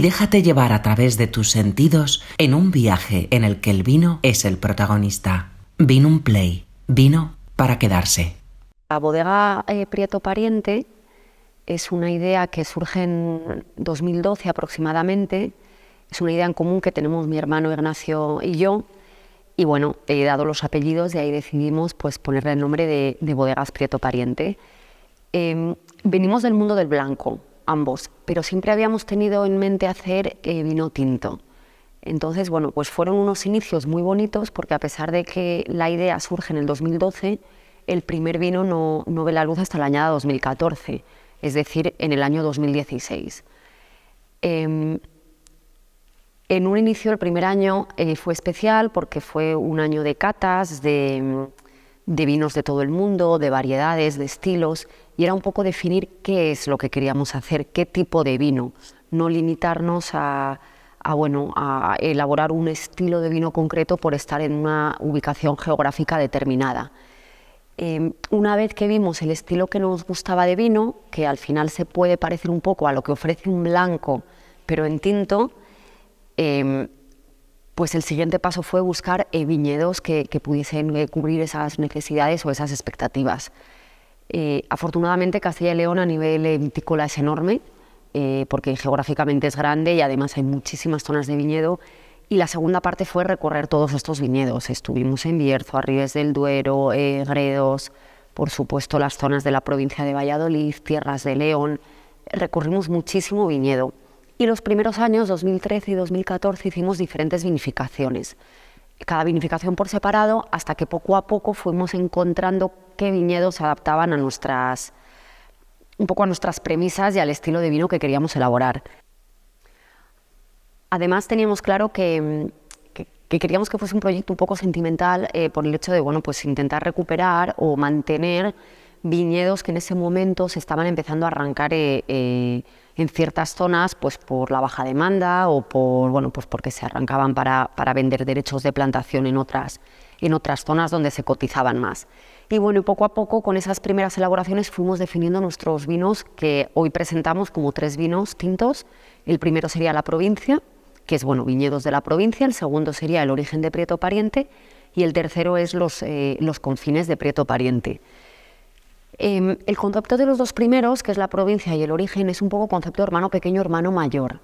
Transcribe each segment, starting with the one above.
Déjate llevar a través de tus sentidos en un viaje en el que el vino es el protagonista. Vino un play, vino para quedarse. La bodega eh, Prieto Pariente es una idea que surge en 2012 aproximadamente. Es una idea en común que tenemos mi hermano Ignacio y yo. Y bueno, he dado los apellidos y ahí decidimos pues, ponerle el nombre de, Bodegas Prieto Pariente. Em, venimos del mundo del blanco, ambos, pero siempre habíamos tenido en mente hacer eh, vino tinto. Entonces, bueno, pues fueron unos inicios muy bonitos porque a pesar de que la idea surge en el 2012, el primer vino no, no ve la luz hasta la añada 2014, es decir, en el año 2016. Em, en un inicio, el primer año eh, fue especial porque fue un año de catas, de de vinos de todo el mundo, de variedades, de estilos, y era un poco definir qué es lo que queríamos hacer, qué tipo de vino, no limitarnos a, bueno, a elaborar un estilo de vino concreto por estar en una ubicación geográfica determinada. Em, una vez que vimos el estilo que nos gustaba de vino, que al final se puede parecer un poco a lo que ofrece un blanco, pero en tinto, em, pues el siguiente paso fue buscar eh, viñedos que, pudiesen eh, cubrir esas necesidades o esas expectativas. Eh, afortunadamente Castilla y León a nivel vitícola es enorme, porque geográficamente es grande y además hay muchísimas zonas de viñedo. Y la segunda parte fue recorrer todos estos viñedos. Estuvimos en Bierzo, Arribes del Duero, Gredos, por supuesto las zonas de la provincia de Valladolid, Tierras de León. Recorrimos muchísimo viñedo. Y los primeros años, 2013 y 2014, hicimos diferentes vinificaciones. Cada vinificación por separado, hasta que poco a poco fuimos encontrando qué viñedos se adaptaban a nuestras, un poco a nuestras premisas y al estilo de vino que queríamos elaborar. Además teníamos claro que, queríamos que fuese un proyecto un poco sentimental eh, por el hecho de bueno, pues intentar recuperar o mantener viñedos que en ese momento se estaban empezando a arrancar eh, eh, en ciertas zonas pues por la baja demanda o por bueno pues porque se arrancaban para, para vender derechos de plantación en otras en otras zonas donde se cotizaban más. Y bueno, poco a poco con esas primeras elaboraciones fuimos definiendo nuestros vinos que hoy presentamos como tres vinos tintos. El primero sería la provincia, que es bueno, viñedos de la provincia, el segundo sería el origen de Prieto Pariente y el tercero es los, eh, los confines de Prieto Pariente. Em, el concepto de los dos primeros, que es la provincia y el origen, es un poco concepto hermano pequeño, hermano mayor,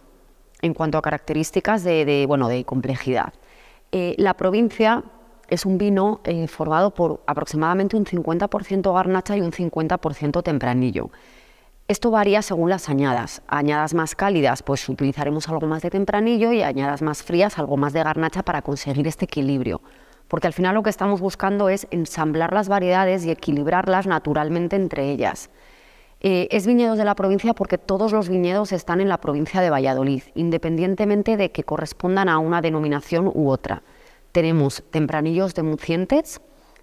en cuanto a características de, bueno, de complejidad. Eh, la provincia es un vino eh, formado por aproximadamente un 50% garnacha y un 50% tempranillo. Esto varía según las añadas. Añadas más cálidas, pues utilizaremos algo más de tempranillo y añadas más frías, algo más de garnacha para conseguir este equilibrio porque al final lo que estamos buscando es ensamblar las variedades y equilibrarlas naturalmente entre ellas. Eh, es viñedos de la provincia porque todos los viñedos están en la provincia de Valladolid, independientemente de que correspondan a una denominación u otra. Tenemos tempranillos de Mucientes,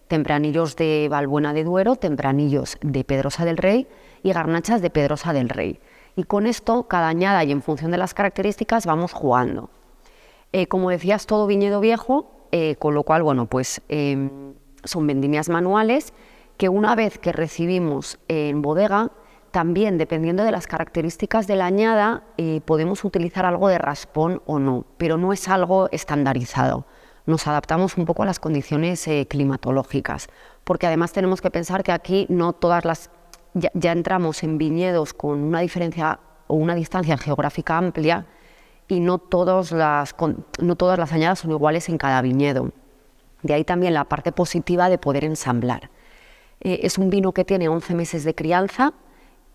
tempranillos de Valbuena de Duero, tempranillos de Pedrosa del Rey y garnachas de Pedrosa del Rey. Y con esto, cada añada y en función de las características, vamos jugando. Eh, como decías, todo viñedo viejo, eh, con lo cual, bueno, pues em, son vendimias manuales que una vez que recibimos en bodega, también dependiendo de las características de la añada, eh, podemos utilizar algo de raspón o no, pero no es algo estandarizado. Nos adaptamos un poco a las condiciones eh, climatológicas, porque además tenemos que pensar que aquí no todas las ya, ya entramos en viñedos con una diferencia o una distancia geográfica amplia y no, todas las, no todas las añadas son iguales en cada viñedo. De ahí también la parte positiva de poder ensamblar. Eh, es un vino que tiene 11 meses de crianza.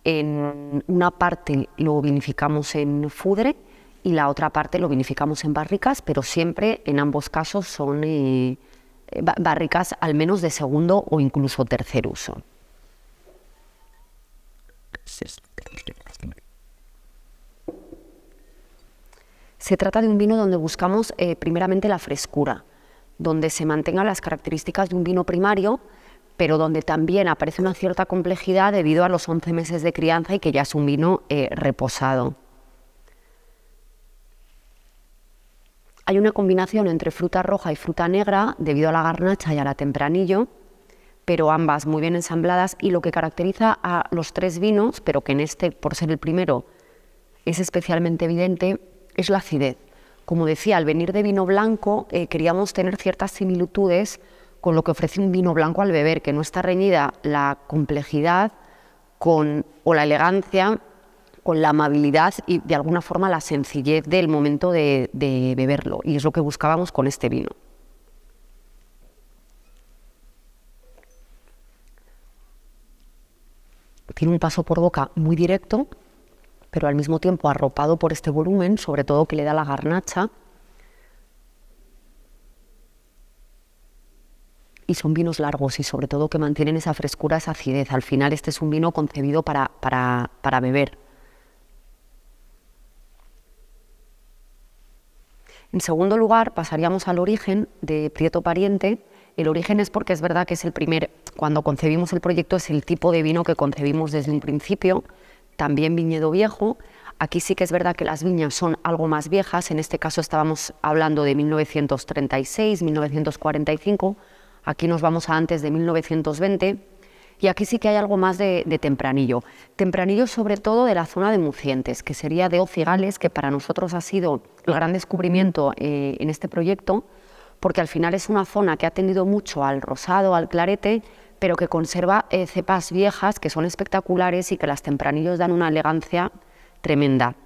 En una parte lo vinificamos en fudre y la otra parte lo vinificamos en barricas, pero siempre en ambos casos son eh, barricas al menos de segundo o incluso tercer uso. Se trata de un vino donde buscamos eh, primeramente la frescura, donde se mantengan las características de un vino primario, pero donde también aparece una cierta complejidad debido a los 11 meses de crianza y que ya es un vino eh, reposado. Hay una combinación entre fruta roja y fruta negra debido a la garnacha y a la tempranillo, pero ambas muy bien ensambladas y lo que caracteriza a los tres vinos, pero que en este, por ser el primero, es especialmente evidente, es la acidez. Como decía, al venir de vino blanco eh, queríamos tener ciertas similitudes con lo que ofrece un vino blanco al beber, que no está reñida la complejidad con, o la elegancia con la amabilidad y de alguna forma la sencillez del momento de, de beberlo. Y es lo que buscábamos con este vino. Tiene un paso por boca muy directo, pero al mismo tiempo arropado por este volumen, sobre todo que le da la garnacha. Y son vinos largos y sobre todo que mantienen esa frescura, esa acidez. Al final este es un vino concebido para, para, para beber. En segundo lugar, pasaríamos al origen de Prieto Pariente. El origen es porque es verdad que es el primer, cuando concebimos el proyecto, es el tipo de vino que concebimos desde un principio también viñedo viejo. Aquí sí que es verdad que las viñas son algo más viejas, en este caso estábamos hablando de 1936, 1945, aquí nos vamos a antes de 1920 y aquí sí que hay algo más de, tempranillo. Tempranillo sobre todo de la zona de Mucientes, que sería de Ocigales, que para nosotros ha sido el gran descubrimiento eh, en este proyecto, porque al final es una zona que ha tendido mucho al rosado, al clarete, pero que conserva eh, cepas viejas que son espectaculares y que las tempranillos dan una elegancia tremenda.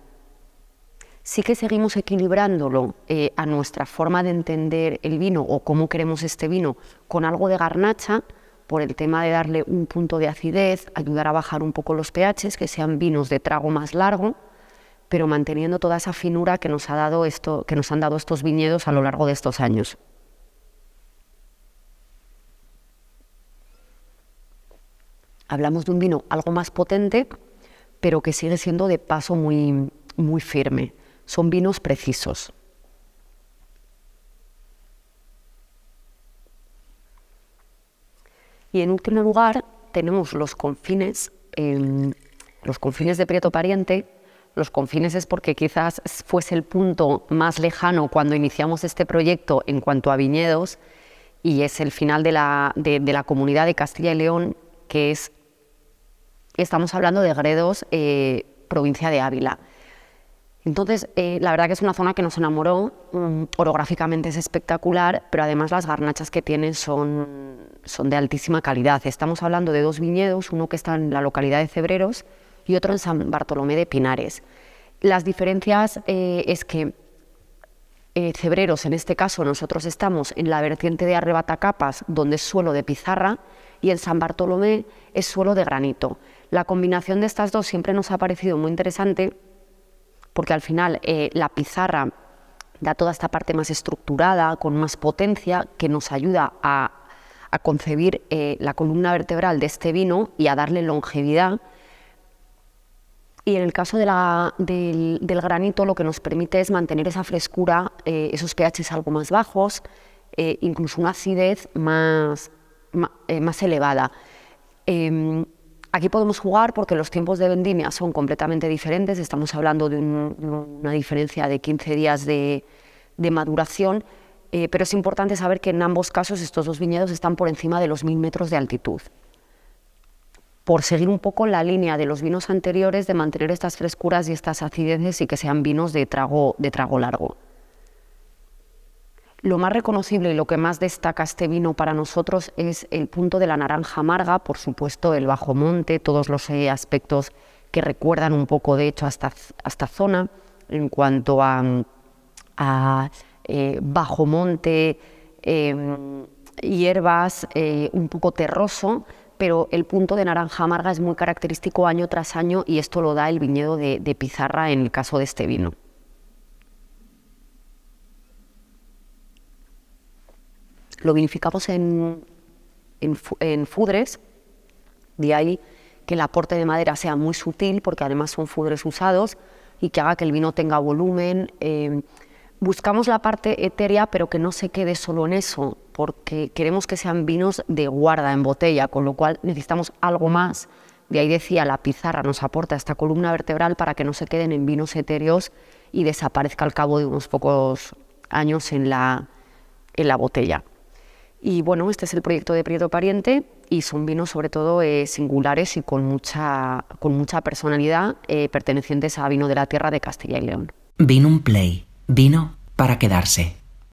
Sí que seguimos equilibrándolo eh, a nuestra forma de entender el vino o cómo queremos este vino con algo de garnacha por el tema de darle un punto de acidez, ayudar a bajar un poco los pHs, que sean vinos de trago más largo, pero manteniendo toda esa finura que nos, ha dado esto, que nos han dado estos viñedos a lo largo de estos años. Hablamos de un vino algo más potente, pero que sigue siendo de paso muy, muy firme. Son vinos precisos. Y en último lugar tenemos los confines, los confines de Prieto Pariente. Los confines es porque quizás fuese el punto más lejano cuando iniciamos este proyecto en cuanto a viñedos y es el final de la, de la comunidad de Castilla y León, que es Estamos hablando de Gredos, eh, provincia de Ávila. Entonces, eh, la verdad que es una zona que nos enamoró, mm, orográficamente es espectacular, pero además las garnachas que tienen son, son de altísima calidad. Estamos hablando de dos viñedos, uno que está en la localidad de Cebreros y otro en San Bartolomé de Pinares. Las diferencias eh, es que Cebreros, en este caso, nosotros estamos en la vertiente de Arrebatacapas, donde es suelo de pizarra, y en San Bartolomé es suelo de granito. La combinación de estas dos siempre nos ha parecido muy interesante porque al final eh, la pizarra da toda esta parte más estructurada, con más potencia, que nos ayuda a, concebir eh, la columna vertebral de este vino y a darle longevidad. Y en el caso del, granito lo que nos permite es mantener esa frescura, eh, esos pHs algo más bajos, incluso una acidez más, más, elevada. Em, Aquí podemos jugar porque los tiempos de vendimia son completamente diferentes, estamos hablando de una diferencia de 15 días de, maduración, eh, pero es importante saber que en ambos casos estos dos viñedos están por encima de los 1000 metros de altitud. Por seguir un poco la línea de los vinos anteriores de mantener estas frescuras y estas acideces y que sean vinos de trago, de trago largo. Lo más reconocible y lo que más destaca este vino para nosotros es el punto de la naranja amarga, por supuesto el bajo monte, todos los eh, aspectos que recuerdan un poco de hecho a esta, zona en cuanto a, eh, bajo monte, em, hierbas, eh, un poco terroso, pero el punto de naranja amarga es muy característico año tras año y esto lo da el viñedo de Pizarra en el caso de este vino. Lo vinificamos en, en, fudres, de ahí que el aporte de madera sea muy sutil, porque además son fudres usados, y que haga que el vino tenga volumen. Em, buscamos la parte etérea, pero que no se quede solo en eso, porque queremos que sean vinos de guarda en botella, con lo cual necesitamos algo más. De ahí decía, la pizarra nos aporta esta columna vertebral para que no se queden en vinos etéreos y desaparezca al cabo de unos pocos años en la, en la botella. Y bueno, este es el proyecto de Prieto Pariente y son vinos sobre todo eh, singulares y con mucha, con mucha personalidad eh, pertenecientes a Vino de la Tierra de Castilla y León. Vino un play. Vino para quedarse.